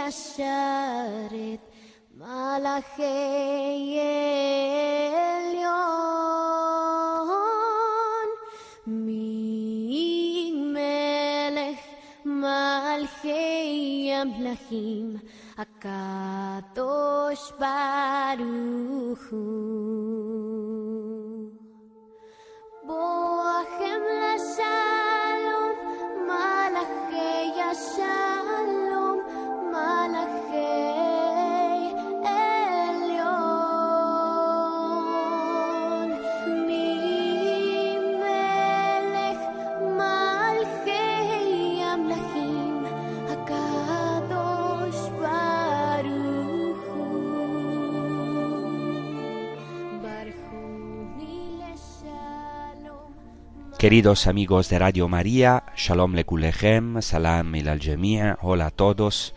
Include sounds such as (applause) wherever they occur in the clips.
ישרת, מלאכי עליון, ממלך מלכי המלכים, הקדוש ברוך הוא. בואכם לשלום, מלאכי השלום, Queridos amigos de Radio María, Shalom Lekulechem, Salam il al Jami', hola a todos.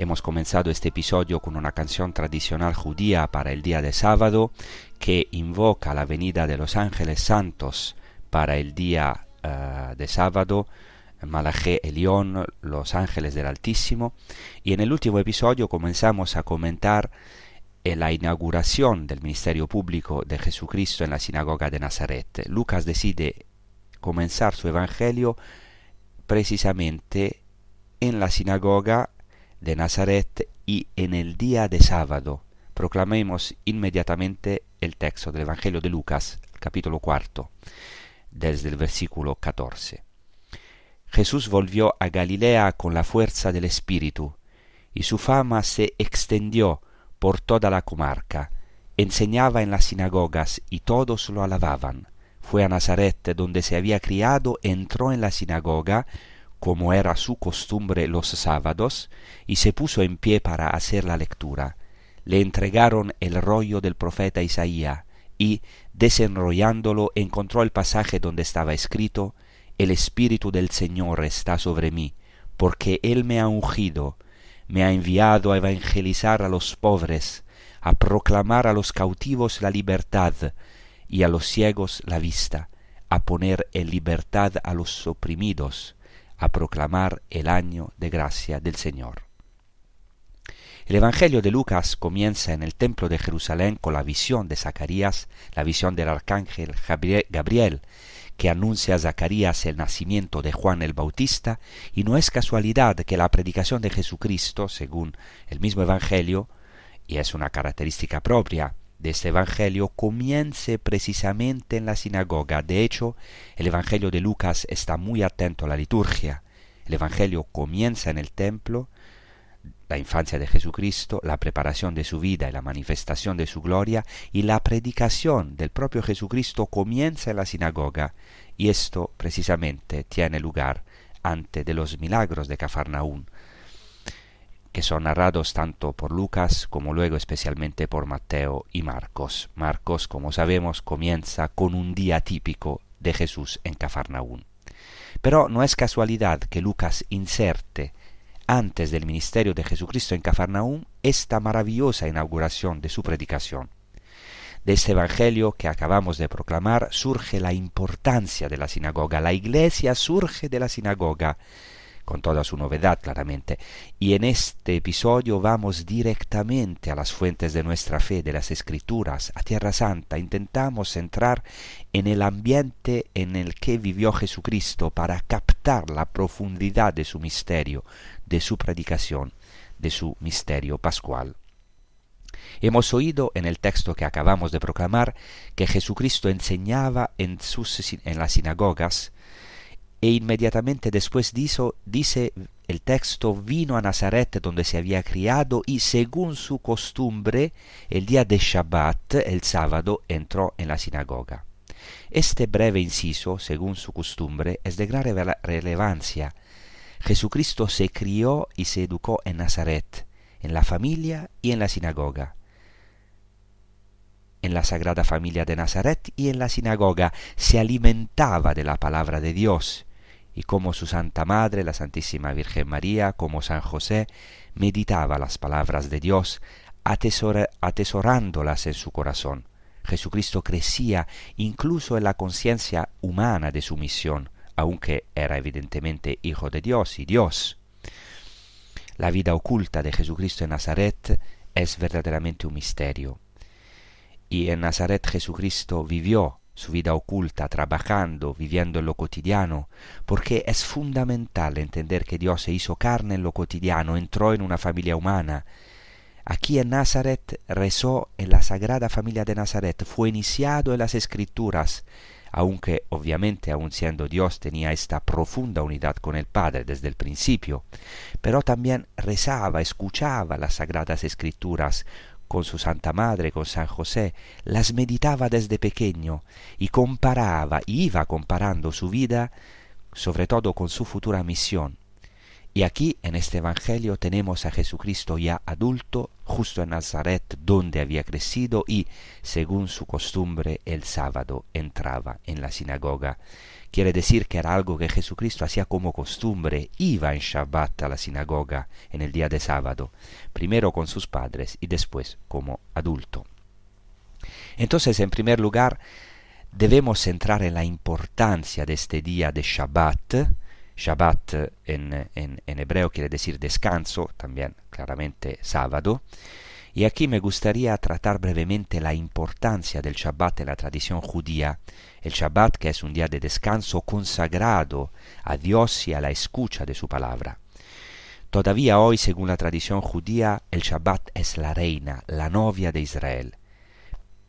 Hemos comenzado este episodio con una canción tradicional judía para el día de sábado que invoca la venida de los ángeles santos para el día eh, de sábado, Malaché Elión, los ángeles del Altísimo. Y en el último episodio comenzamos a comentar eh, la inauguración del ministerio público de Jesucristo en la sinagoga de Nazaret. Lucas decide comenzar su evangelio precisamente en la sinagoga de Nazaret y en el día de sábado. Proclamemos inmediatamente el texto del Evangelio de Lucas, capítulo cuarto, desde el versículo 14. Jesús volvió a Galilea con la fuerza del Espíritu, y su fama se extendió por toda la comarca. Enseñaba en las sinagogas y todos lo alababan. Fue a Nazaret, donde se había criado, entró en la sinagoga, como era su costumbre los sábados, y se puso en pie para hacer la lectura. Le entregaron el rollo del profeta Isaías, y, desenrollándolo, encontró el pasaje donde estaba escrito, El Espíritu del Señor está sobre mí, porque Él me ha ungido, me ha enviado a evangelizar a los pobres, a proclamar a los cautivos la libertad, y a los ciegos la vista, a poner en libertad a los oprimidos, a proclamar el año de gracia del Señor. El Evangelio de Lucas comienza en el templo de Jerusalén con la visión de Zacarías, la visión del arcángel Gabriel, que anuncia a Zacarías el nacimiento de Juan el Bautista, y no es casualidad que la predicación de Jesucristo, según el mismo Evangelio, y es una característica propia de este Evangelio, comience precisamente en la sinagoga. De hecho, el Evangelio de Lucas está muy atento a la liturgia. El Evangelio comienza en el templo, la infancia de Jesucristo, la preparación de su vida y la manifestación de su gloria, y la predicación del propio Jesucristo comienza en la sinagoga, y esto precisamente tiene lugar antes de los milagros de Cafarnaún, que son narrados tanto por Lucas como luego especialmente por Mateo y Marcos. Marcos, como sabemos, comienza con un día típico de Jesús en Cafarnaún. Pero no es casualidad que Lucas inserte antes del ministerio de Jesucristo en Cafarnaún esta maravillosa inauguración de su predicación. De este Evangelio que acabamos de proclamar surge la importancia de la sinagoga. La iglesia surge de la sinagoga, con toda su novedad claramente. Y en este episodio vamos directamente a las fuentes de nuestra fe, de las escrituras, a Tierra Santa. Intentamos entrar en el ambiente en el que vivió Jesucristo para captar la profundidad de su misterio, de su predicación, de su misterio pascual. Hemos oído en el texto que acabamos de proclamar que Jesucristo enseñaba en, en las sinagogas e inmediatamente después dice, dice el texto, vino a Nazaret donde se había criado y según su costumbre, el día de Shabbat, el sábado, entró en la sinagoga. Este breve inciso, según su costumbre, es de gran relevancia. Jesucristo se crió y se educó en Nazaret, en la familia y en la sinagoga. En la Sagrada Familia de Nazaret y en la sinagoga se alimentaba de la palabra de Dios, y como su Santa Madre, la Santísima Virgen María, como San José, meditaba las palabras de Dios, atesorándolas en su corazón. Jesucristo crecía incluso en la conciencia humana de su misión, aunque era evidentemente Hijo de Dios y Dios. La vida oculta de Jesucristo en Nazaret es verdaderamente un misterio. Y en Nazaret Jesucristo vivió su vida oculta, trabajando, viviendo en lo cotidiano, porque es fundamental entender que Dios se hizo carne en lo cotidiano, entró en una familia humana, Aquí en Nazaret rezó en la Sagrada Familia de Nazaret, fue iniciado en las Escrituras, aunque obviamente aun siendo Dios tenía esta profunda unidad con el Padre desde el principio, pero también rezaba, escuchaba las Sagradas Escrituras con su Santa Madre, con San José, las meditaba desde pequeño y comparaba, iba comparando su vida, sobre todo con su futura misión, y aquí en este Evangelio tenemos a Jesucristo ya adulto, justo en Nazaret, donde había crecido y, según su costumbre, el sábado entraba en la sinagoga. Quiere decir que era algo que Jesucristo hacía como costumbre, iba en Shabbat a la sinagoga en el día de sábado, primero con sus padres y después como adulto. Entonces, en primer lugar, debemos centrar en la importancia de este día de Shabbat, Shabbat en, en, en, hebreo quiere decir descanso, también claramente sábado. Y aquí me gustaría tratar brevemente la importancia del Shabbat en la tradición judía. El Shabbat que es un día de descanso consagrado a Dios y a la escucha de su palabra. Todavía hoy, según la tradición judía, el Shabbat es la reina, la novia de Israel.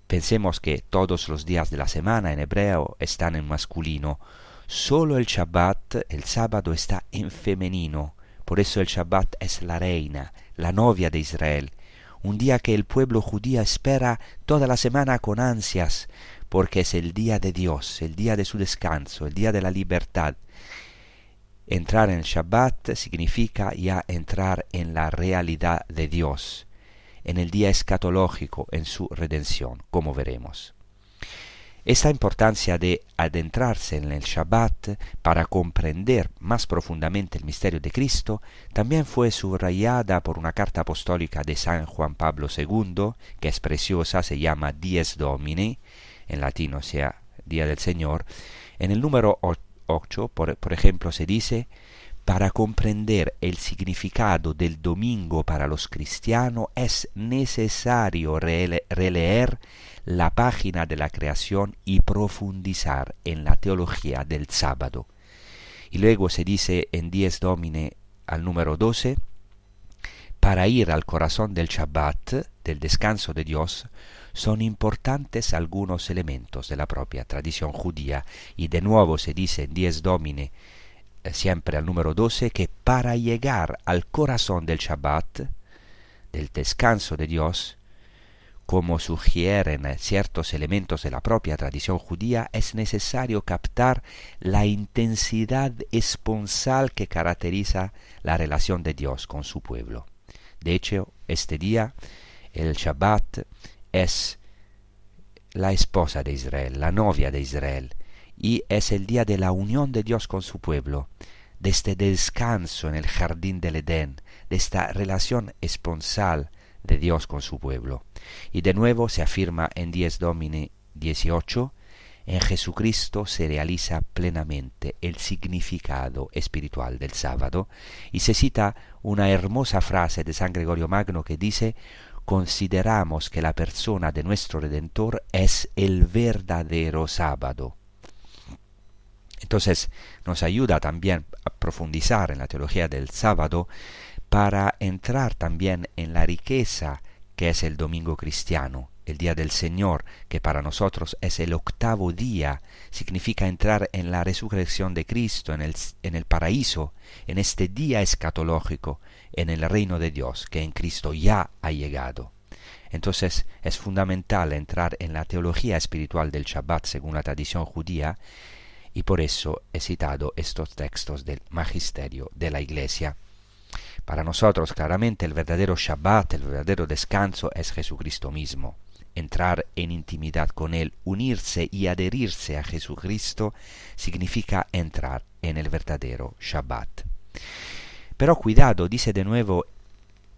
Pensemos que todos los días de la semana en hebreo están en masculino, Solo el Shabbat, el sábado, está en femenino. Por eso el Shabbat es la reina, la novia de Israel. Un día que el pueblo judío espera toda la semana con ansias, porque es el día de Dios, el día de su descanso, el día de la libertad. Entrar en Shabbat significa ya entrar en la realidad de Dios, en el día escatológico, en su redención, como veremos. Esta importancia de adentrarse en el Shabbat para comprender más profundamente el misterio de Cristo también fue subrayada por una carta apostólica de San Juan Pablo II, que es preciosa, se llama Dies Domini, en latino sea Día del Señor. En el número 8, por, por ejemplo, se dice, para comprender el significado del domingo para los cristianos es necesario releer la página de la creación y profundizar en la teología del sábado. Y luego se dice en Dies Domine al número 12, para ir al corazón del Shabbat, del descanso de Dios, son importantes algunos elementos de la propia tradición judía, y de nuevo se dice en Dies Domine siempre al número 12, que para llegar al corazón del Shabbat, del descanso de Dios, como sugieren ciertos elementos de la propia tradición judía, es necesario captar la intensidad esponsal que caracteriza la relación de Dios con su pueblo. De hecho, este día, el Shabbat, es la esposa de Israel, la novia de Israel, y es el día de la unión de Dios con su pueblo, de este descanso en el jardín del Edén, de esta relación esponsal de Dios con su pueblo. Y de nuevo se afirma en Dies Domini 18, en Jesucristo se realiza plenamente el significado espiritual del sábado, y se cita una hermosa frase de San Gregorio Magno que dice consideramos que la persona de nuestro Redentor es el verdadero sábado. Entonces nos ayuda también a profundizar en la teología del sábado para entrar también en la riqueza que es el domingo cristiano, el día del Señor, que para nosotros es el octavo día, significa entrar en la resurrección de Cristo, en el, en el paraíso, en este día escatológico, en el reino de Dios, que en Cristo ya ha llegado. Entonces es fundamental entrar en la teología espiritual del Shabbat según la tradición judía y por eso he citado estos textos del magisterio de la Iglesia. Para nosotros claramente el verdadero Shabbat, el verdadero descanso es Jesucristo mismo. Entrar en intimidad con Él, unirse y adherirse a Jesucristo significa entrar en el verdadero Shabbat. Pero cuidado, dice de nuevo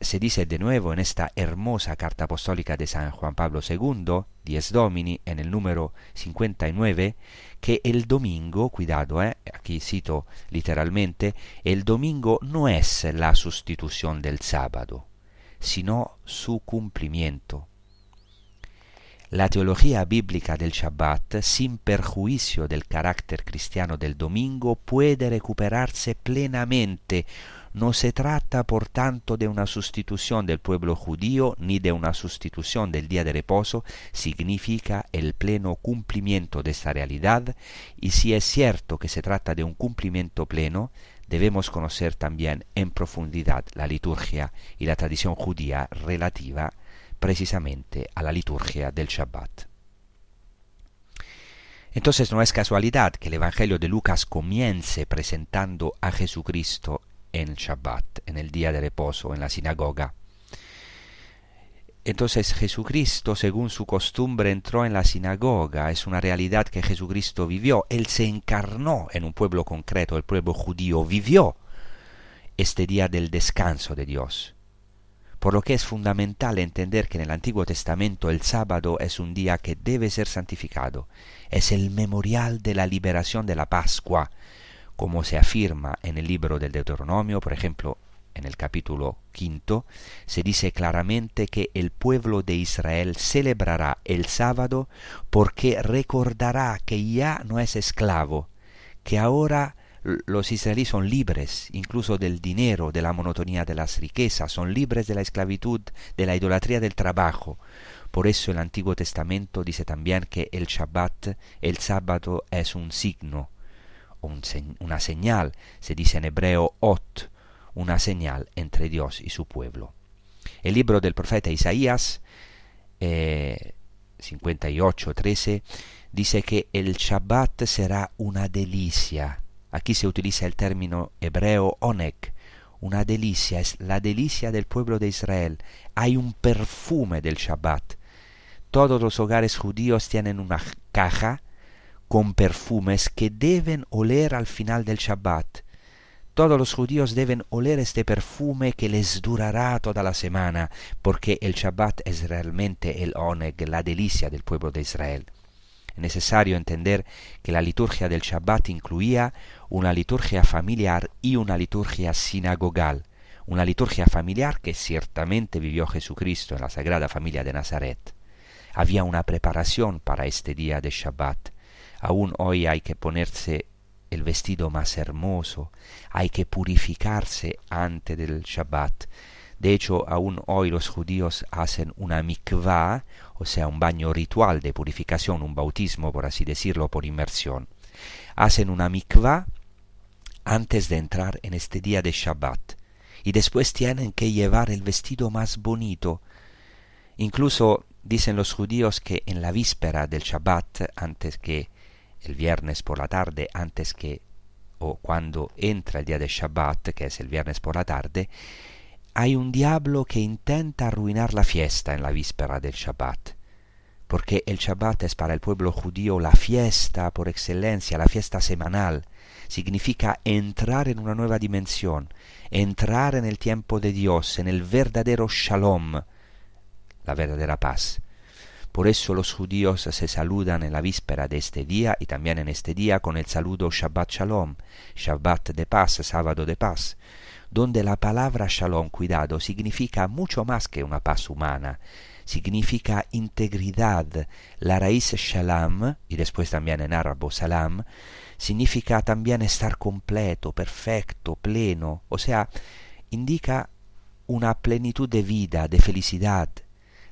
se dice de nuevo en esta hermosa carta apostólica de San Juan Pablo II, Dies Domini, en el número 59, que el domingo, cuidado, eh, aquí cito literalmente, el domingo no es la sustitución del sábado, sino su cumplimiento. La teología bíblica del Shabbat, sin perjuicio del carácter cristiano del domingo, puede recuperarse plenamente no se trata, por tanto, de una sustitución del pueblo judío ni de una sustitución del día de reposo, significa el pleno cumplimiento de esta realidad, y si es cierto que se trata de un cumplimiento pleno, debemos conocer también en profundidad la liturgia y la tradición judía relativa precisamente a la liturgia del Shabbat. Entonces no es casualidad que el Evangelio de Lucas comience presentando a Jesucristo en Shabbat, en el día de reposo, en la sinagoga. Entonces Jesucristo, según su costumbre, entró en la sinagoga. Es una realidad que Jesucristo vivió. Él se encarnó en un pueblo concreto, el pueblo judío vivió este día del descanso de Dios. Por lo que es fundamental entender que en el Antiguo Testamento el sábado es un día que debe ser santificado. Es el memorial de la liberación de la Pascua, como se afirma en el libro del Deuteronomio, por ejemplo, en el capítulo quinto, se dice claramente que el pueblo de Israel celebrará el sábado porque recordará que ya no es esclavo, que ahora los israelíes son libres incluso del dinero, de la monotonía de las riquezas, son libres de la esclavitud, de la idolatría del trabajo. Por eso el Antiguo Testamento dice también que el Shabbat, el sábado, es un signo, una señal, se dice en hebreo ot, una señal entre Dios y su pueblo. El libro del profeta Isaías, eh, 58.13, dice que el Shabbat será una delicia. Aquí se utiliza el término hebreo onek, una delicia, es la delicia del pueblo de Israel. Hay un perfume del Shabbat. Todos los hogares judíos tienen una caja con perfumes que deben oler al final del Shabbat. Todos los judíos deben oler este perfume que les durará toda la semana, porque el Shabbat es realmente el oneg, la delicia del pueblo de Israel. Es necesario entender que la liturgia del Shabbat incluía una liturgia familiar y una liturgia sinagogal, una liturgia familiar que ciertamente vivió Jesucristo en la Sagrada Familia de Nazaret. Había una preparación para este día de Shabbat, Aún hoy hay que ponerse el vestido más hermoso, hay que purificarse antes del Shabbat. De hecho, aún hoy los judíos hacen una mikvah, o sea, un baño ritual de purificación, un bautismo, por así decirlo, por inmersión. Hacen una mikvah antes de entrar en este día de Shabbat. Y después tienen que llevar el vestido más bonito. Incluso dicen los judíos que en la víspera del Shabbat, antes que el viernes por la tarde antes que o cuando entra el día de Shabbat, que es el viernes por la tarde, hay un diablo que intenta arruinar la fiesta en la víspera del Shabbat, porque el Shabbat es para el pueblo judío la fiesta por excelencia, la fiesta semanal, significa entrar en una nueva dimensión, entrar en el tiempo de Dios, en el verdadero shalom, la verdadera paz. Por eso los judíos se saludan en la víspera de este día y también en este día con el saludo Shabbat Shalom, Shabbat de paz, sábado de paz, donde la palabra Shalom, cuidado, significa mucho más que una paz humana, significa integridad. La raíz Shalom, y después también en árabe Salam, significa también estar completo, perfecto, pleno, o sea, indica una plenitud de vida, de felicidad,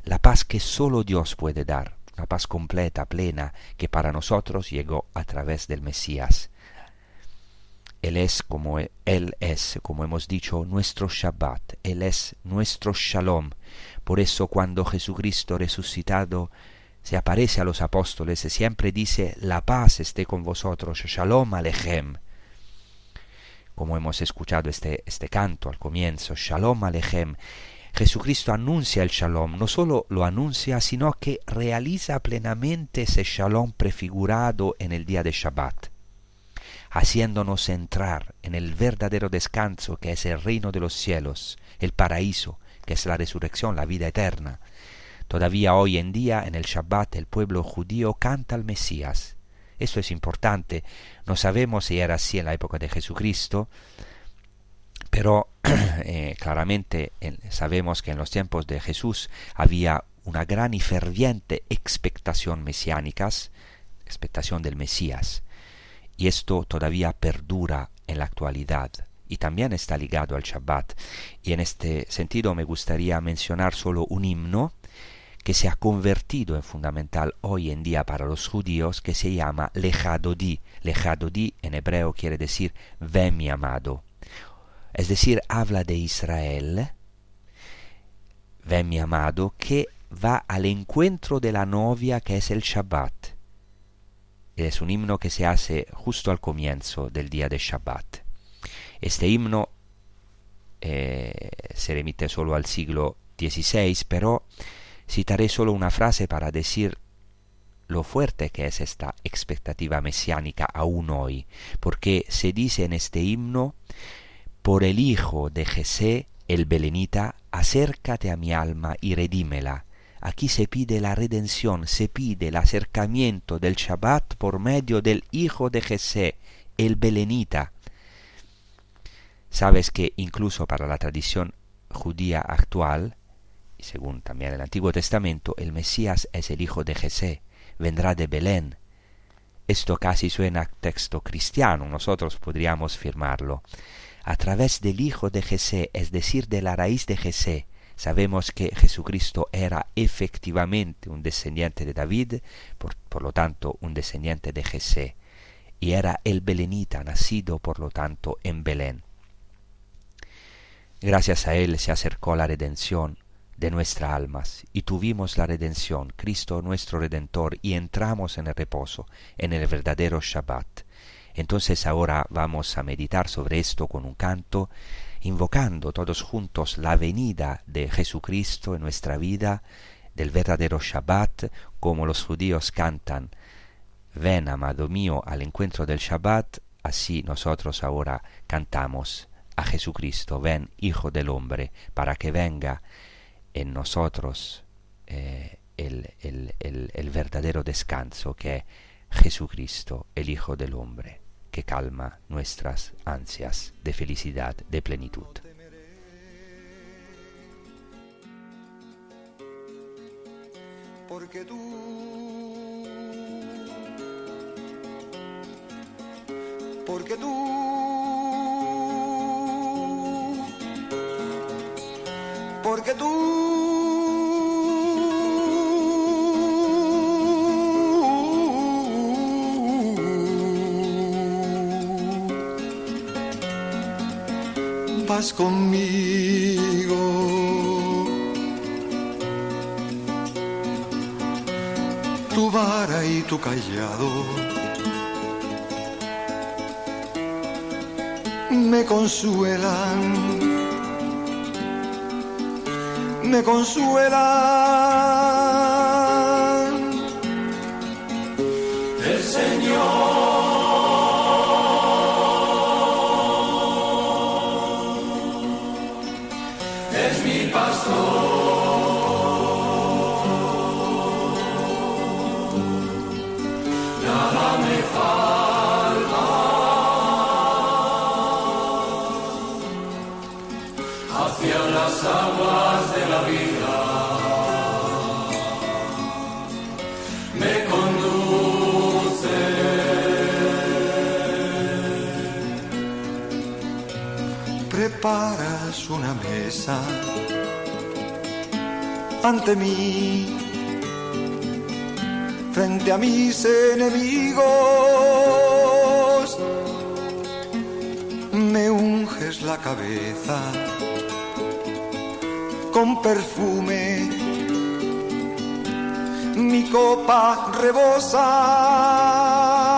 la paz que solo Dios puede dar, una paz completa, plena, que para nosotros llegó a través del Mesías. Él es como Él es, como hemos dicho, nuestro Shabbat, Él es nuestro Shalom. Por eso cuando Jesucristo resucitado se aparece a los apóstoles, siempre dice, la paz esté con vosotros, Shalom Alechem. Como hemos escuchado este, este canto al comienzo, Shalom Alechem. Jesucristo anuncia el shalom, no solo lo anuncia, sino que realiza plenamente ese shalom prefigurado en el día de Shabbat haciéndonos entrar en el verdadero descanso que es el reino de los cielos, el paraíso, que es la resurrección, la vida eterna. Todavía hoy en día en el Shabbat el pueblo judío canta al Mesías. Esto es importante. No sabemos si era así en la época de Jesucristo, pero (clears throat) eh, claramente sabemos que en los tiempos de Jesús había una gran y ferviente expectación mesiánica, expectación del Mesías y esto todavía perdura en la actualidad y también está ligado al Shabbat. Y en este sentido me gustaría mencionar solo un himno que se ha convertido en fundamental hoy en día para los judíos que se llama Lejadodi. Lejadodi en hebreo quiere decir ven mi amado. Es decir, habla de Israel, ven mi amado, que va al encuentro de la novia que es el Shabbat es un himno que se hace justo al comienzo del día de Shabbat. Este himno eh, se remite solo al siglo XVI, pero citaré solo una frase para decir lo fuerte que es esta expectativa mesiánica aún hoy, porque se dice en este himno, por el Hijo de Jesé, el Belenita, acércate a mi alma y redímela, Aquí se pide la redención, se pide el acercamiento del Shabbat por medio del Hijo de Jesé, el Belenita. Sabes que incluso para la tradición judía actual, y según también el Antiguo Testamento, el Mesías es el Hijo de Jesé, vendrá de Belén. Esto casi suena a texto cristiano, nosotros podríamos firmarlo. A través del Hijo de Jesé, es decir, de la raíz de Jesé, Sabemos que Jesucristo era efectivamente un descendiente de David, por, lo tanto un descendiente de Jesé, y era el belenita, nacido por lo tanto en Belén. Gracias a él se acercó la redención de nuestras almas y tuvimos la redención, Cristo nuestro Redentor, y entramos en el reposo, en el verdadero Shabbat. Entonces ahora vamos a meditar sobre esto con un canto invocando todos juntos la venida de Jesucristo en nuestra vida, del verdadero Shabbat, como los judíos cantan, ven, amado mío, al encuentro del Shabbat, así nosotros ahora cantamos a Jesucristo, ven, Hijo del Hombre, para que venga en nosotros eh, el, el, verdadero descanso que Jesucristo, el Hijo del Hombre que calma nuestras ansias de felicidad, de plenitud. Porque tú, porque tú, porque tú conmigo. Tu vara y tu callado me consuelan, me consuelan. Preparas una mesa ante mí, frente a mis enemigos, me unges la cabeza con perfume, mi copa rebosa.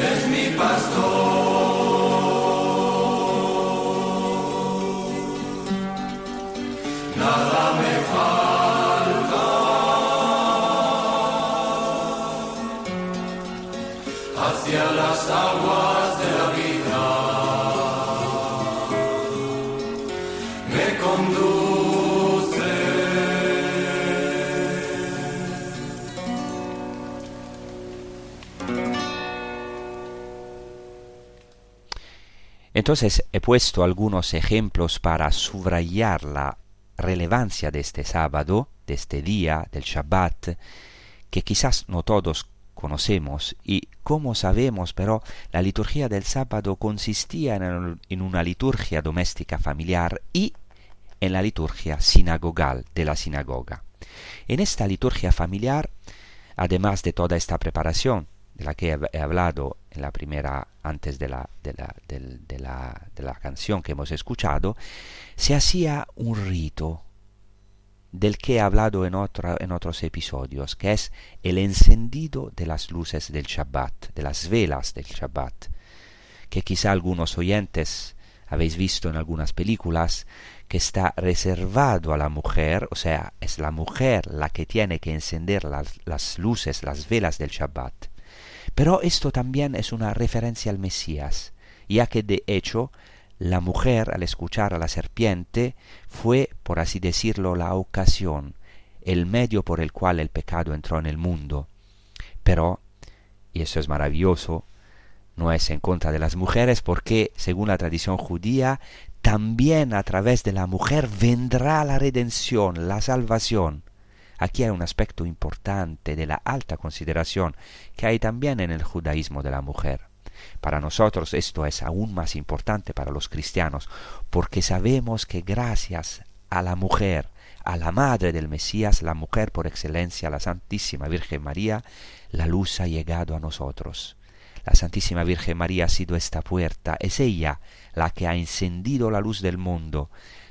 Es mi pastor. Entonces he puesto algunos ejemplos para subrayar la relevancia de este sábado, de este día, del Shabbat, que quizás no todos conocemos y como sabemos, pero la liturgia del sábado consistía en, en una liturgia doméstica familiar y en la liturgia sinagogal de la sinagoga. En esta liturgia familiar, además de toda esta preparación de la que he, hablado la primera, antes de la, de, la, de la, de la canción que hemos escuchado, se hacía un rito del que he hablado en, otra- en otros episodios, que es el encendido de las luces del Shabbat, de las velas del Shabbat, que quizá algunos oyentes habéis visto en algunas películas, que está reservado a la mujer, o sea, es la mujer la que tiene que encender las, las luces, las velas del Shabbat. Pero esto también es una referencia al Mesías, ya que de hecho la mujer al escuchar a la serpiente fue, por así decirlo, la ocasión, el medio por el cual el pecado entró en el mundo. Pero, y eso es maravilloso, no es en contra de las mujeres porque, según la tradición judía, también a través de la mujer vendrá la redención, la salvación. Aquí hay un aspecto importante de la alta consideración que hay también en el judaísmo de la mujer. Para nosotros esto es aún más importante para los cristianos, porque sabemos que gracias a la mujer, a la madre del Mesías, la mujer por excelencia, la Santísima Virgen María, la luz ha llegado a nosotros. La Santísima Virgen María ha sido esta puerta, es ella la que ha encendido la luz del mundo.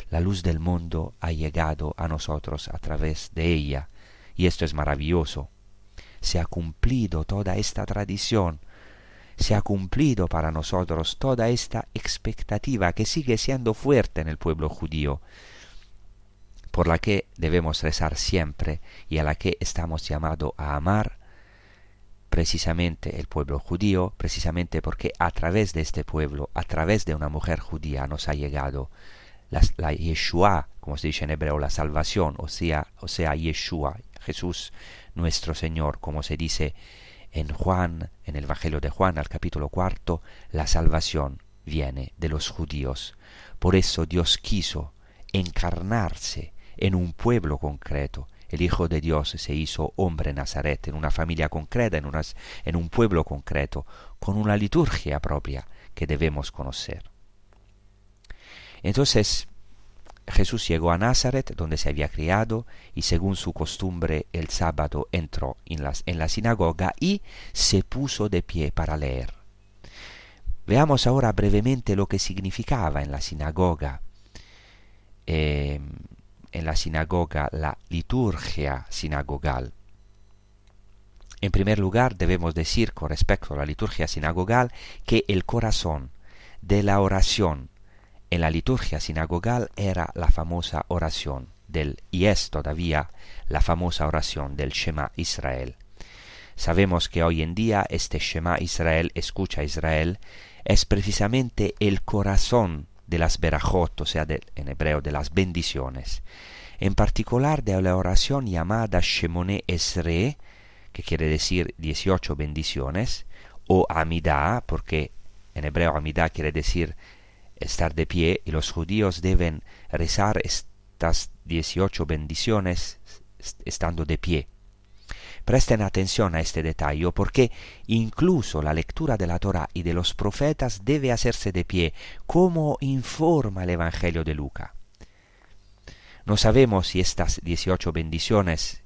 La luz del mundo ha llegado a nosotros a través de ella. Y esto es maravilloso. Se ha cumplido toda esta tradición se ha cumplido para nosotros toda esta expectativa que sigue siendo fuerte en el pueblo judío, por la que debemos rezar siempre y a la que estamos llamados a amar precisamente el pueblo judío, precisamente porque a través de este pueblo, a través de una mujer judía nos ha llegado la, Yeshua, como se dice en hebreo, la salvación, o sea, o sea, Yeshua, Jesús nuestro Señor, como se dice en Juan, en el Evangelio de Juan, al capítulo cuarto, la salvación viene de los judíos. Por eso Dios quiso encarnarse en un pueblo concreto, el Hijo de Dios se hizo hombre en Nazaret, en una familia concreta, en, unas- en un pueblo concreto, con una liturgia propia que debemos conocer. Entonces Jesús llegó a Nazaret, donde se había criado, y según su costumbre el sábado entró en, en la sinagoga y se puso de pie para leer. Veamos ahora brevemente lo que significaba en la sinagoga. eh, en la sinagoga la liturgia sinagogal. En primer lugar, debemos decir con respecto a la liturgia sinagogal que el corazón de la oración en la liturgia sinagogal era la famosa oración del y es todavía la famosa oración del Shema Israel. Sabemos que hoy en día este Shema Israel, escucha Israel, es precisamente el corazón de las berajot, o sea, en hebreo de las bendiciones, en particular de la oración llamada Shemone Esre, que quiere decir 18 bendiciones, o Amidah, porque en hebreo Amidah quiere decir estar de pie, y los judíos deben rezar estas 18 bendiciones est- estando de pie. Presten atención a este detalle porque incluso la lectura de la Torah y de los profetas debe hacerse de pie, como informa el Evangelio de Luca. No sabemos si estas 18 bendiciones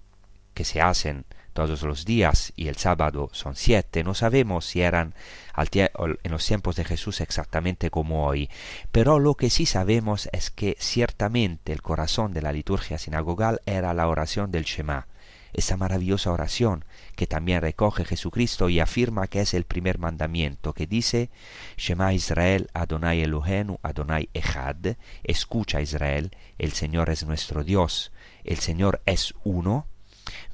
que se hacen todos los días y el sábado son siete, no sabemos si eran en los tiempos de Jesús exactamente como hoy, pero lo que sí sabemos es que ciertamente el corazón de la liturgia sinagogal era la oración del Shema, esa maravillosa oración que también recoge Jesucristo y afirma que es el primer mandamiento que dice Shema Israel Adonai Elohenu Adonai Echad escucha Israel el Señor es nuestro Dios el Señor es uno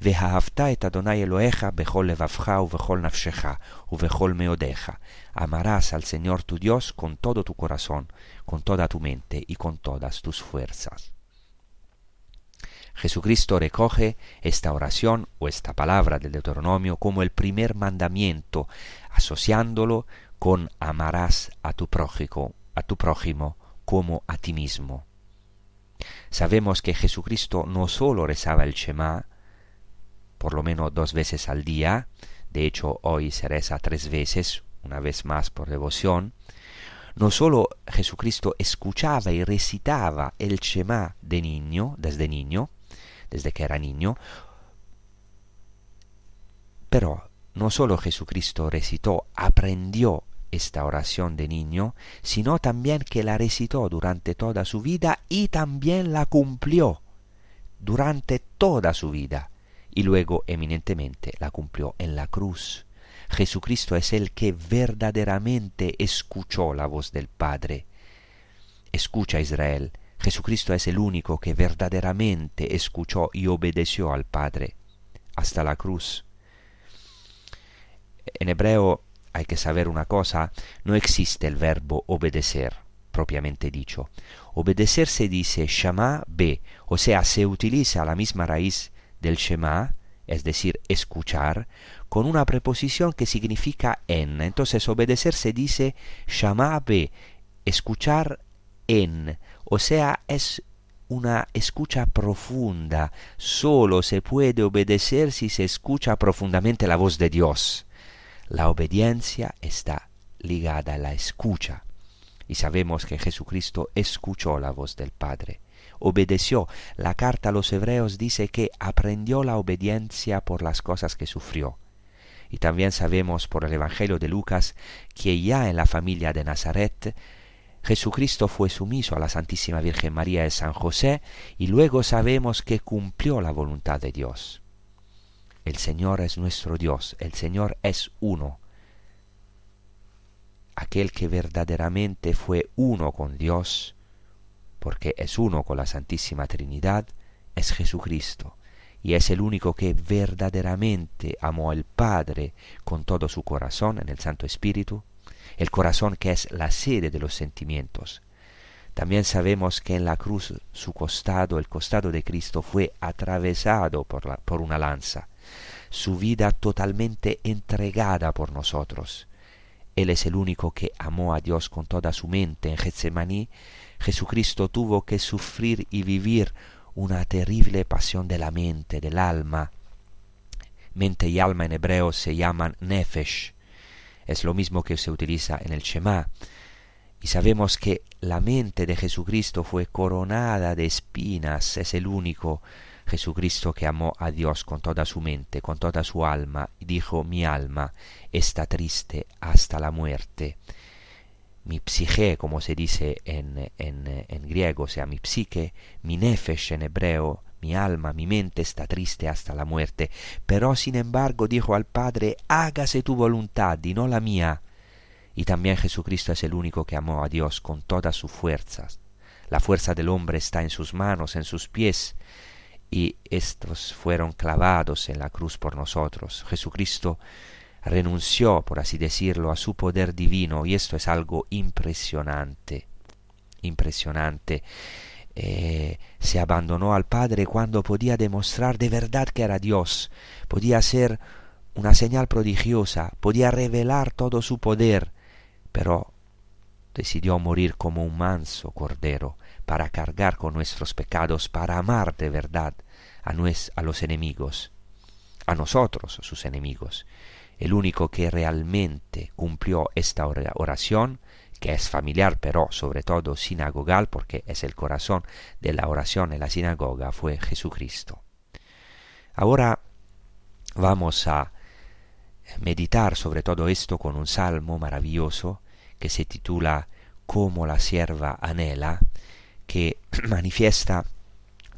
ואהבת את אדוני אלוהיך בכל לבבך ובכל נפשך ובכל מאודיך. Amarás al Señor tu Dios con todo tu corazón, con toda tu mente y con todas tus fuerzas. Jesucristo recoge esta oración o esta palabra del Deuteronomio como el primer mandamiento, asociándolo con amarás a tu prójimo, a tu prójimo como a ti mismo. Sabemos que Jesucristo no solo rezaba el Shema, por lo menos dos veces al día, de hecho hoy se reza tres veces, una vez más por devoción, no solo Jesucristo escuchaba y recitaba el Shema de niño, desde niño, desde que era niño, pero no solo Jesucristo recitó, aprendió esta oración de niño, sino también que la recitó durante toda su vida y también la cumplió durante toda su vida y luego eminentemente la cumplió en la cruz. Jesucristo es el que verdaderamente escuchó la voz del Padre. Escucha Israel, Jesucristo es el único que verdaderamente escuchó y obedeció al Padre hasta la cruz. En hebreo hay que saber una cosa, no existe el verbo obedecer propiamente dicho. Obedecer se dice shama be, o sea, se utiliza la misma raíz del Shema, es decir, escuchar, con una preposición que significa en. Entonces, obedecer se dice shama be, escuchar en, o sea, es una escucha profunda. Solo se puede obedecer si se escucha profundamente la voz de Dios. La obediencia está ligada a la escucha. Y sabemos que Jesucristo escuchó la voz del Padre obedeció. La carta a los hebreos dice que aprendió la obediencia por las cosas que sufrió. Y también sabemos por el Evangelio de Lucas que ya en la familia de Nazaret Jesucristo fue sumiso a la Santísima Virgen María de San José y luego sabemos que cumplió la voluntad de Dios. El Señor es nuestro Dios, el Señor es uno. Aquel que verdaderamente fue uno con Dios, porque es uno con la Santísima Trinidad, es Jesucristo, y es el único que verdaderamente amó al Padre con todo su corazón en el Santo Espíritu, el corazón que es la sede de los sentimientos. También sabemos que en la cruz su costado, el costado de Cristo, fue atravesado por, una lanza, su vida totalmente entregada por nosotros. Él es el único que amó a Dios con toda su mente en Getsemaní, Jesucristo tuvo que sufrir y vivir una terrible pasión de la mente, del alma. Mente y alma en hebreo se llaman nefesh. Es lo mismo que se utiliza en el Shema. Y sabemos que la mente de Jesucristo fue coronada de espinas, es el único Jesucristo que amó a Dios con toda su mente, con toda su alma, y dijo, mi alma está triste hasta la muerte. Mi psique, como se dice en, en, en griego, o sea, mi psique, mi nefesh en hebreo, mi alma, mi mente está triste hasta la muerte. Pero sin embargo dijo al Padre, hágase tu voluntad y no la mía. Y también Jesucristo es el único que amó a Dios con todas sus fuerzas. La fuerza del hombre está en sus manos, en sus pies, y estos fueron clavados en la cruz por nosotros. Jesucristo renunció, por así decirlo, a su poder divino, y esto es algo impresionante, impresionante. Eh, se abandonó al Padre cuando podía demostrar de verdad que era Dios, podía ser una señal prodigiosa, podía revelar todo su poder, pero decidió morir como un manso cordero para cargar con nuestros pecados, para amar de verdad a, a los enemigos, a nosotros, sus enemigos. El único que realmente cumplió esta oración que es familiar pero sobre todo sinagogal porque es el corazón de la oración en la sinagoga, fue Jesucristo. Ahora vamos a meditar sobre todo esto con un salmo maravilloso que se titula Como la sierva anhela, que (clears throat) manifiesta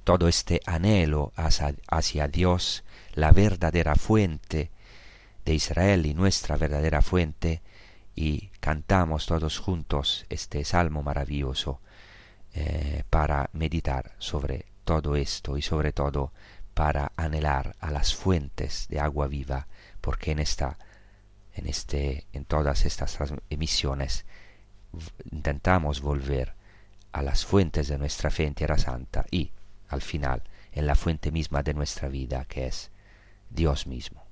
todo este anhelo hacia, hacia Dios, la verdadera fuente de Israel y nuestra verdadera fuente, y cantamos todos juntos este salmo maravilloso eh, para meditar sobre todo esto y sobre todo para anhelar a las fuentes de agua viva, porque en esta en este en todas estas emisiones intentamos volver a las fuentes de nuestra fe en Tierra Santa y al final en la fuente misma de nuestra vida que es Dios mismo.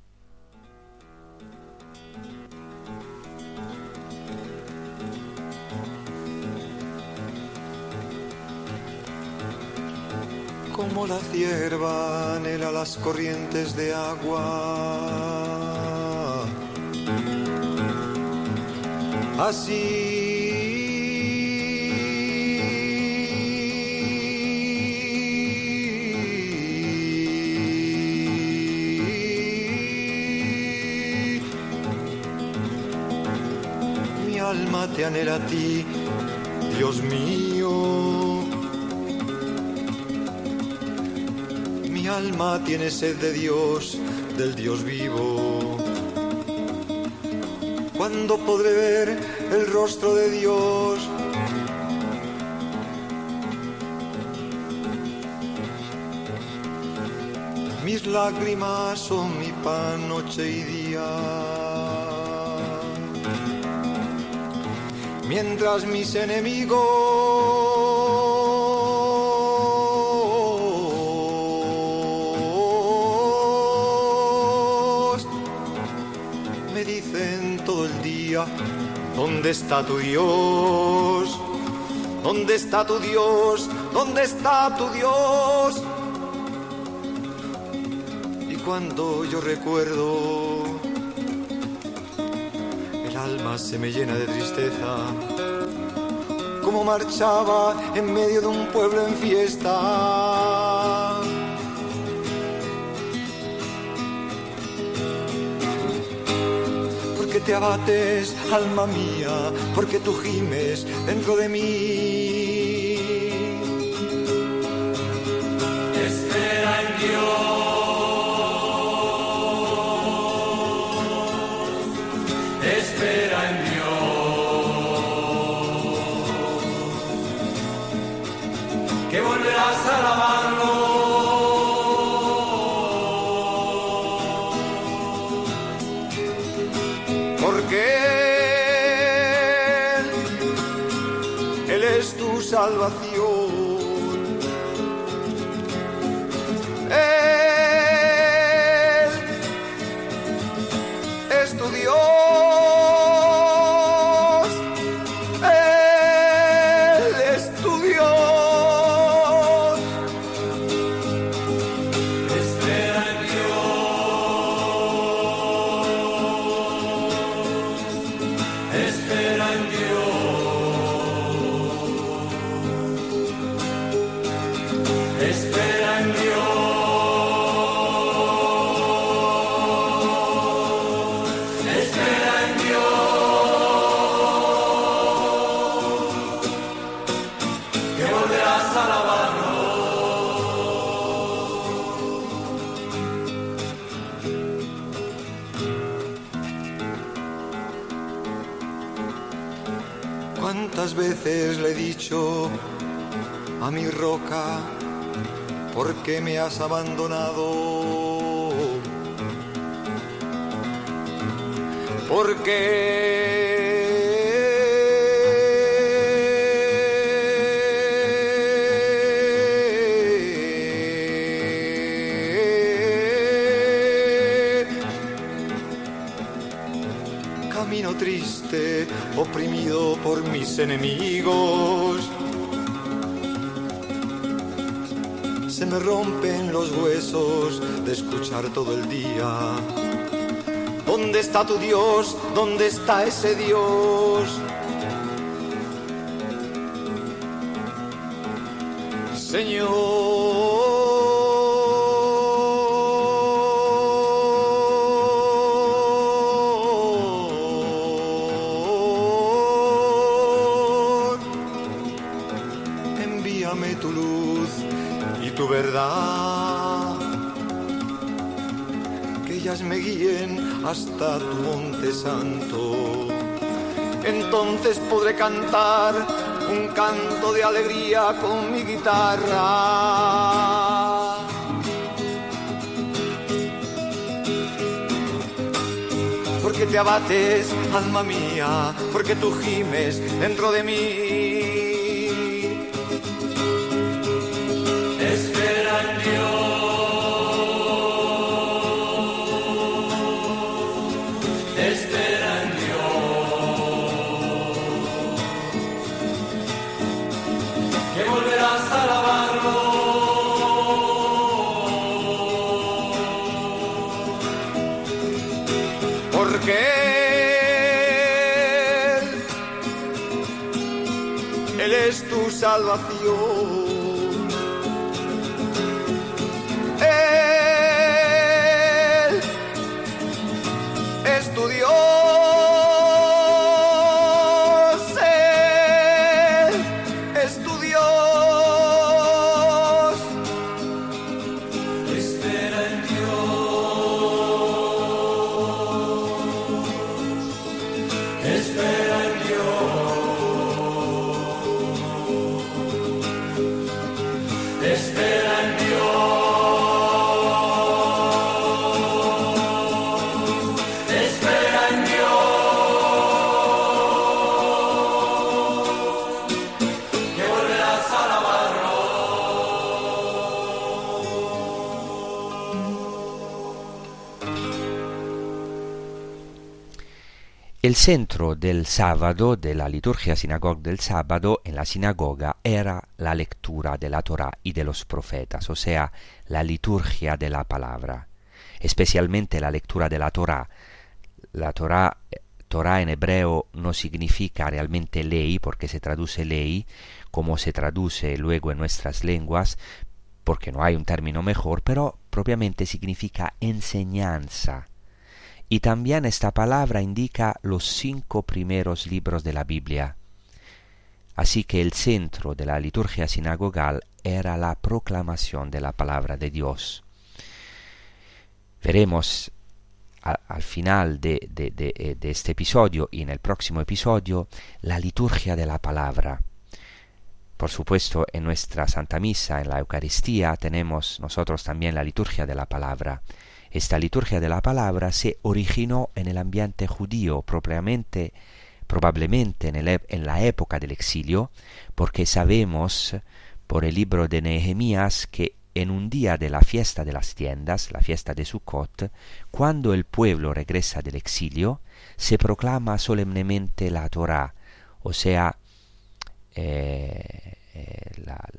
Como la cierva anhela las corrientes de agua. Así mi alma te anhela a ti, Dios mío. Mi alma tiene sed de Dios, del Dios vivo. ¿Cuándo podré ver el rostro de Dios? Mis lágrimas son mi pan noche y día. Mientras mis enemigos ¿dónde está tu Dios? ¿Dónde está tu Dios? ¿Dónde está tu Dios? Y cuando yo recuerdo, el alma se me llena de tristeza. Como marchaba en medio de un pueblo en fiesta. Te abates, alma mía, porque tú gimes dentro de mí. Espera a mi roca, ¿por qué me has abandonado? ¿Por qué? Oprimido por mis enemigos. Se me rompen los huesos de escuchar todo el día. ¿Dónde está tu Dios? ¿Dónde está ese Dios? Señor, tu monte santo. Entonces podré cantar un canto de alegría con mi guitarra. Porque te abates, alma mía, porque tú gimes dentro de mí. Salvación. Centro del sábado, de la liturgia sinagoga del sábado, en la sinagoga era la lectura de la Torá y de los profetas, o sea, la liturgia de la palabra, especialmente la lectura de la Torá. La Torá, Torá en hebreo no significa realmente ley, porque se traduce ley, como se traduce luego en nuestras lenguas, porque no hay un término mejor, pero propiamente significa enseñanza. Y también esta palabra indica los cinco primeros libros de la Biblia. Así que el centro de la liturgia sinagogal era la proclamación de la palabra de Dios. Veremos al final eh, de este episodio y en el próximo episodio la liturgia de la palabra. Por supuesto, en nuestra Santa Misa, en la Eucaristía, tenemos nosotros también la liturgia de la palabra. Esta liturgia de la palabra se originó en el ambiente judío, propiamente, probablemente en, la época del exilio, porque sabemos por el libro de Nehemías que en un día de la fiesta de las tiendas, la fiesta de Sukkot, cuando el pueblo regresa del exilio, se proclama solemnemente la Torá, o sea, eh, eh, la-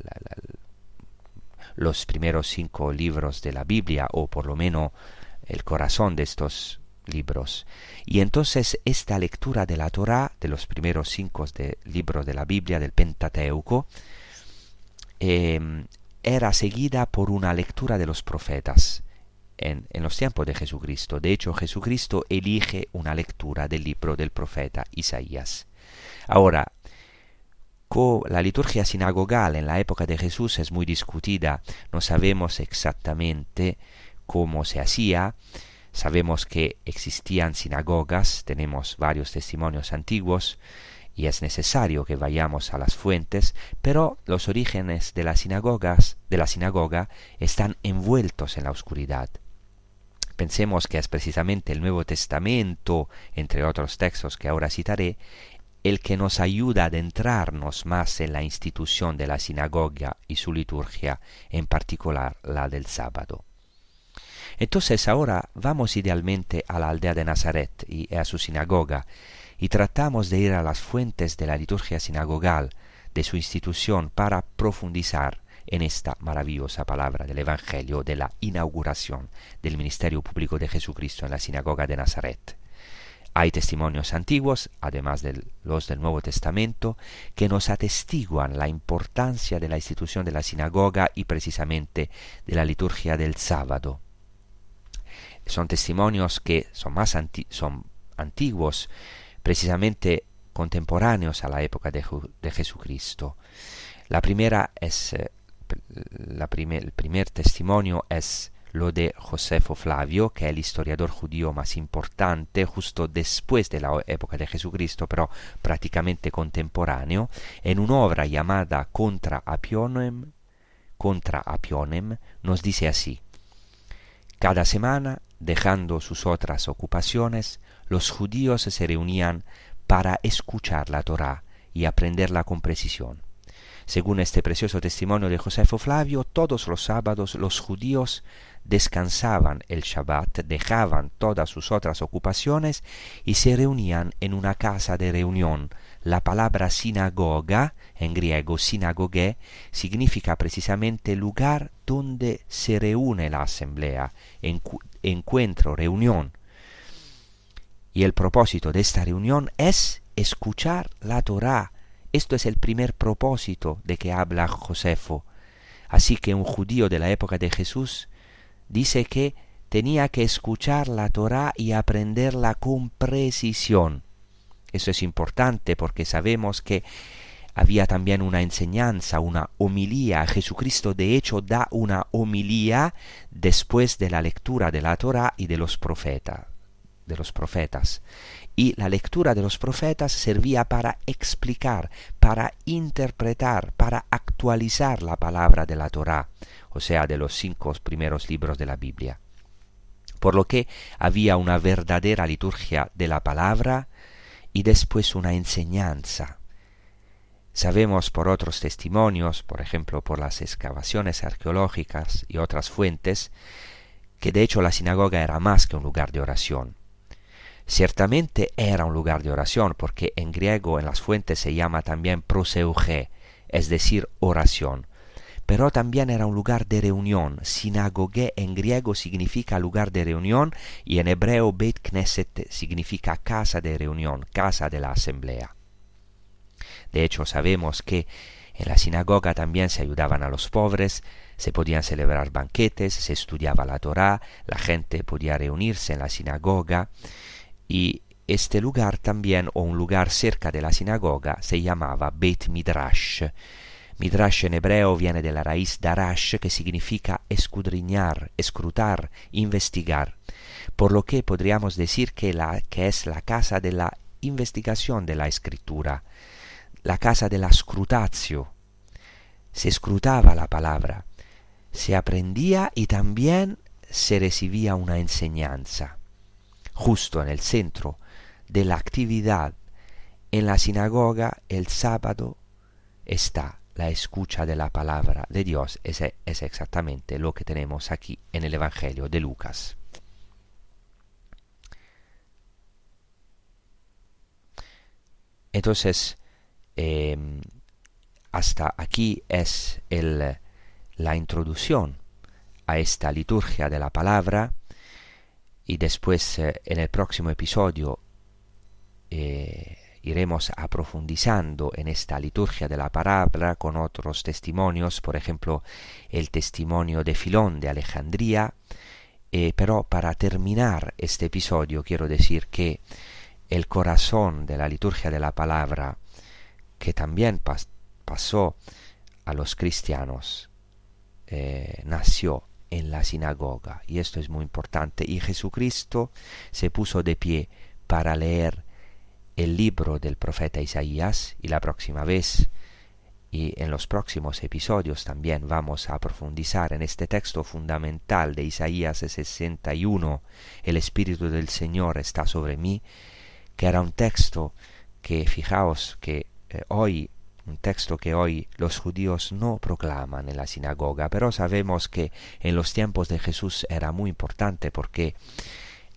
los primeros cinco libros de la Biblia, o por lo menos el corazón de estos libros. Y entonces esta lectura de la Torá, de los primeros cinco libros de la Biblia, del Pentateuco, eh, era seguida por una lectura de los profetas en, en los tiempos de Jesucristo. De hecho, Jesucristo elige una lectura del libro del profeta Isaías. Ahora, la liturgia sinagogal en la época de Jesús es muy discutida, no sabemos exactamente cómo se hacía, sabemos que existían sinagogas, tenemos varios testimonios antiguos, y es necesario que vayamos a las fuentes, pero los orígenes de las sinagogas, de la sinagoga, están envueltos en la oscuridad. Pensemos que es precisamente el Nuevo Testamento, entre otros textos que ahora citaré, el que nos ayuda a adentrarnos más en la institución de la sinagoga y su liturgia, en particular la del sábado. Entonces ahora vamos idealmente a la aldea de Nazaret y a su sinagoga, y tratamos de ir a las fuentes de la liturgia sinagogal, de su institución, para profundizar en esta maravillosa palabra del Evangelio de la inauguración del ministerio público de Jesucristo en la sinagoga de Nazaret. Hay testimonios antiguos, además de los del Nuevo Testamento, que nos atestiguan la importancia de la institución de la sinagoga y precisamente de la liturgia del sábado. Son testimonios que son más son antiguos, precisamente contemporáneos a la época de, de Jesucristo. La primera es, eh, la primer, el primer testimonio es lo de Josefo Flavio, que es el historiador judío más importante justo después de la época de Jesucristo, pero prácticamente contemporáneo, en una obra llamada Contra Apionem, Contra Apionem, nos dice así. Cada semana, dejando sus otras ocupaciones, los judíos se reunían para escuchar la Torá y aprenderla con precisión. Según este precioso testimonio de Josefo Flavio, todos los sábados los judíos descansaban el Shabbat, dejaban todas sus otras ocupaciones y se reunían en una casa de reunión. La palabra sinagoga, en griego sinagogue, significa precisamente lugar donde se reúne la asamblea, encuentro, reunión. Y el propósito de esta reunión es escuchar la Torah. Esto es el primer propósito de que habla Josefo. Así que un judío de la época de Jesús dice que tenía que escuchar la Torah y aprenderla con precisión. Eso es importante porque sabemos que había también una enseñanza, una homilía. Jesucristo de hecho da una homilía después de la lectura de la Torah y de los profetas, de los profetas. Y la lectura de los profetas servía para explicar, para interpretar, para actualizar la palabra de la Torah o sea, de los cinco primeros libros de la Biblia. Por lo que había una verdadera liturgia de la palabra y después una enseñanza. Sabemos por otros testimonios, por ejemplo por las excavaciones arqueológicas y otras fuentes, que de hecho la sinagoga era más que un lugar de oración. Ciertamente era un lugar de oración, porque en griego en las fuentes se llama también proseuge, es decir, oración, pero también era un lugar de reunión. Sinagogue en griego significa lugar de reunión y en hebreo Beit Knesset significa casa de reunión, casa de la asamblea. De hecho, sabemos que en la sinagoga también se ayudaban a los pobres, se podían celebrar banquetes, se estudiaba la Torá, la gente podía reunirse en la sinagoga y este lugar también, o un lugar cerca de la sinagoga, se llamaba Beit Midrash Midrash en hebreo viene de la raíz darash que significa escudriñar, escrutar, investigar, por lo que podríamos decir que, es la casa de la investigación de la escritura, la casa de la scrutatio. Se escrutaba la palabra, se aprendía y también se recibía una enseñanza. Justo en el centro de la actividad en la sinagoga el sábado está la escucha de la palabra de Dios es, es exactamente lo que tenemos aquí en el Evangelio de Lucas. Entonces, em, hasta aquí es el, la introducción a esta liturgia de la palabra y después eh, en el próximo episodio eh, iremos aprofundizando en esta liturgia de la palabra con otros testimonios, por ejemplo el testimonio de Filón de Alejandría, eh, pero para terminar este episodio quiero decir que el corazón de la liturgia de la palabra, que también pasó a los cristianos, nació en la sinagoga, y esto es muy importante, y Jesucristo se puso de pie para leer el libro del profeta Isaías y la próxima vez y en los próximos episodios también vamos a profundizar en este texto fundamental de Isaías 61, el Espíritu del Señor está sobre mí, que era un texto que fijaos que eh, hoy un texto que hoy los judíos no proclaman en la sinagoga, pero sabemos que en los tiempos de Jesús era muy importante porque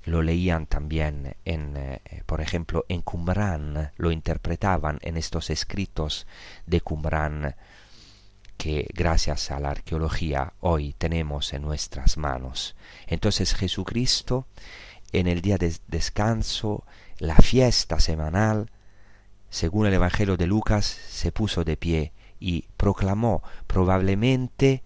lo leían también en, eh, por ejemplo, en Qumran, lo interpretaban en estos escritos de Qumran que gracias a la arqueología hoy tenemos en nuestras manos. Entonces Jesucristo en el día de descanso, la fiesta semanal, según el Evangelio de Lucas, se puso de pie y proclamó, probablemente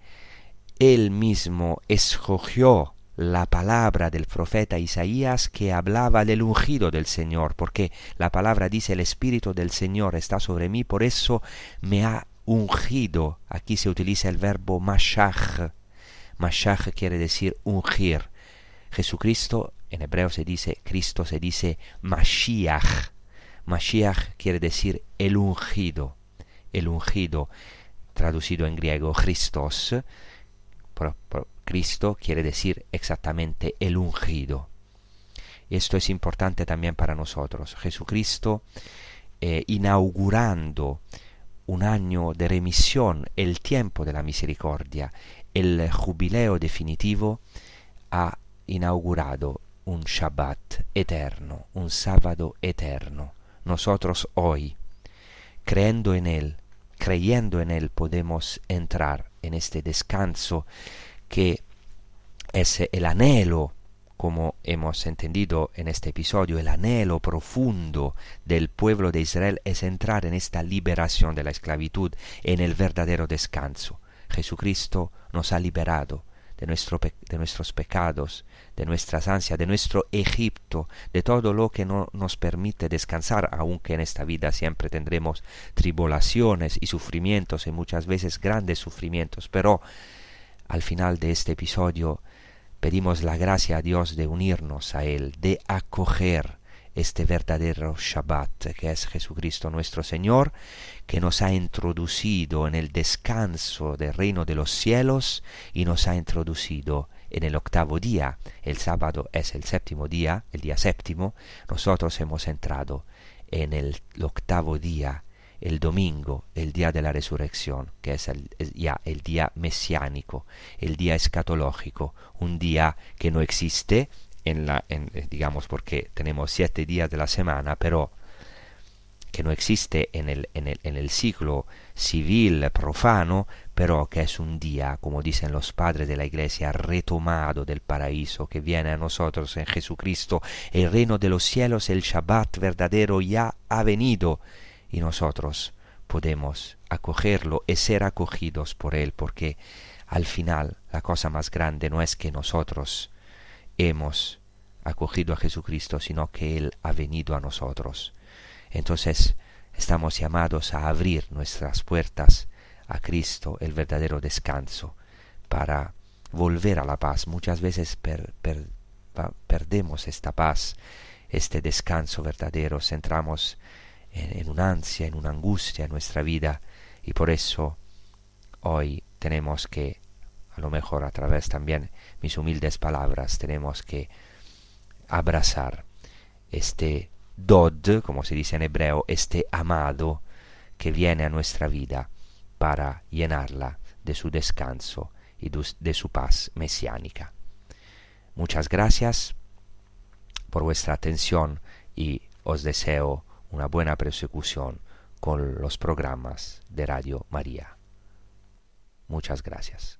él mismo escogió la palabra del profeta Isaías que hablaba del ungido del Señor, porque la palabra dice el Espíritu del Señor está sobre mí, por eso me ha ungido. Aquí se utiliza el verbo mashach. Mashach quiere decir ungir. Jesucristo, en hebreo se dice, Cristo se dice Mashiach. Mashiach quiere decir el ungido, el ungido, traducido en griego Christos, Cristo quiere decir exactamente el ungido. Esto es importante también para nosotros. Jesucristo eh, inaugurando un año de remisión, el tiempo de la misericordia, el jubileo definitivo, ha inaugurado un Shabbat eterno, un sábado eterno nosotros hoy, creyendo en Él, creyendo en Él, podemos entrar en este descanso que es el anhelo, como hemos entendido en este episodio, el anhelo profundo del pueblo de Israel es entrar en esta liberación de la esclavitud, en el verdadero descanso. Jesucristo nos ha liberado de, nuestro de nuestros pecados, de nuestras ansias, de nuestro Egipto, de todo lo que no nos permite descansar, aunque en esta vida siempre tendremos tribulaciones y sufrimientos y muchas veces grandes sufrimientos, pero al final de este episodio pedimos la gracia a Dios de unirnos a Él, de acoger este verdadero Shabbat, que es Jesucristo nuestro Señor, que nos ha introducido en el descanso del reino de los cielos y nos ha introducido en el octavo día. El sábado es el séptimo día, el día séptimo. Nosotros hemos entrado en el, octavo día, el domingo, el día de la resurrección, que es ya el día mesiánico, el día escatológico, un día que no existe en la, en, eh, digamos, porque tenemos siete días de la semana, pero que no existe en el, en el, en el ciclo civil profano, pero que es un día, como dicen los padres de la iglesia, retomado del paraíso que viene a nosotros en Jesucristo. El reino de los cielos, el Shabbat verdadero ya ha venido y nosotros podemos acogerlo y ser acogidos por él, porque al final la cosa más grande no es que nosotros hemos acogido a Jesucristo, sino que Él ha venido a nosotros. Entonces estamos llamados a abrir nuestras puertas a Cristo, el verdadero descanso, para volver a la paz. Muchas veces perdemos esta paz, este descanso verdadero, centramos en, en una ansia, en una angustia en nuestra vida, y por eso hoy tenemos que a lo mejor a través también mis humildes palabras tenemos que abrazar este dod, como se dice en hebreo, este amado que viene a nuestra vida para llenarla de su descanso y de su paz mesiánica. Muchas gracias por vuestra atención y os deseo una buena persecución con los programas de Radio María. Muchas gracias.